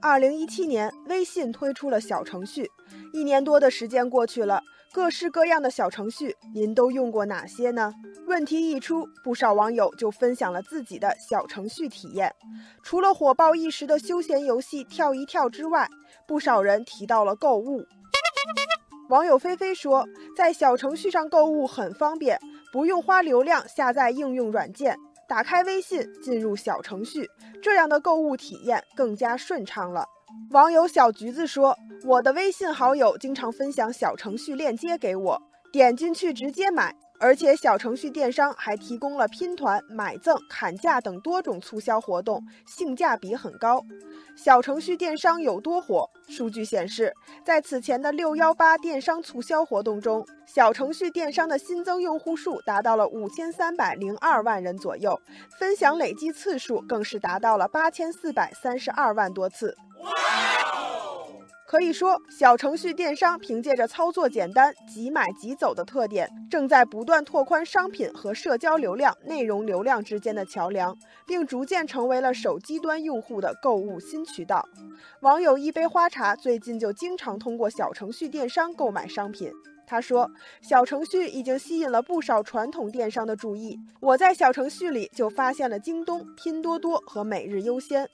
二零一七年，微信推出了小程序，一年多的时间过去了，各式各样的小程序，您都用过哪些呢？问题一出，不少网友就分享了自己的小程序体验。除了火爆一时的休闲游戏跳一跳之外，不少人提到了购物。网友菲菲说，在小程序上购物很方便，不用花流量下载应用软件。打开微信，进入小程序，这样的购物体验更加顺畅了。网友小橘子说：“我的微信好友经常分享小程序链接给我，点进去直接买。”而且小程序电商还提供了拼团、买赠、砍价等多种促销活动，性价比很高。小程序电商有多火？数据显示，在此前的六幺八电商促销活动中，小程序电商的新增用户数达到了五千三百零二万人左右，分享累计次数更是达到了八千四百三十二万多次。可以说，小程序电商凭借着操作简单、即买即走的特点，正在不断拓宽商品和社交流量、内容流量之间的桥梁，并逐渐成为了手机端用户的购物新渠道。网友一杯花茶最近就经常通过小程序电商购买商品。他说：“小程序已经吸引了不少传统电商的注意。我在小程序里就发现了京东、拼多多和每日优先。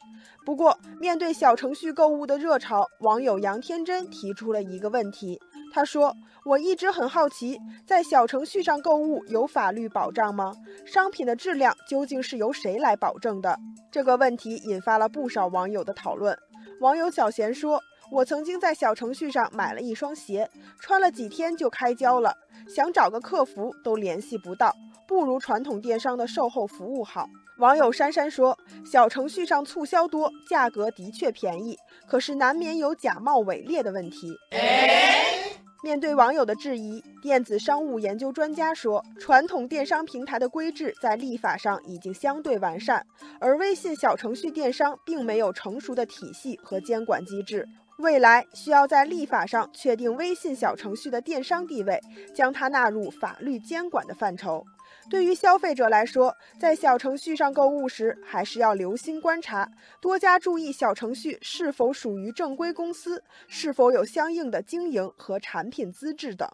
不过，面对小程序购物的热潮，网友杨天真提出了一个问题。他说：‘我一直很好奇，在小程序上购物有法律保障吗？商品的质量究竟是由谁来保证的？’这个问题引发了不少网友的讨论。网友小贤说。”我曾经在小程序上买了一双鞋，穿了几天就开胶了，想找个客服都联系不到，不如传统电商的售后服务好。网友珊珊说，小程序上促销多，价格的确便宜，可是难免有假冒伪劣的问题。面对网友的质疑，电子商务研究专家说，传统电商平台的规制在立法上已经相对完善，而微信小程序电商并没有成熟的体系和监管机制。未来需要在立法上确定微信小程序的电商地位，将它纳入法律监管的范畴。对于消费者来说，在小程序上购物时，还是要留心观察，多加注意小程序是否属于正规公司，是否有相应的经营和产品资质等。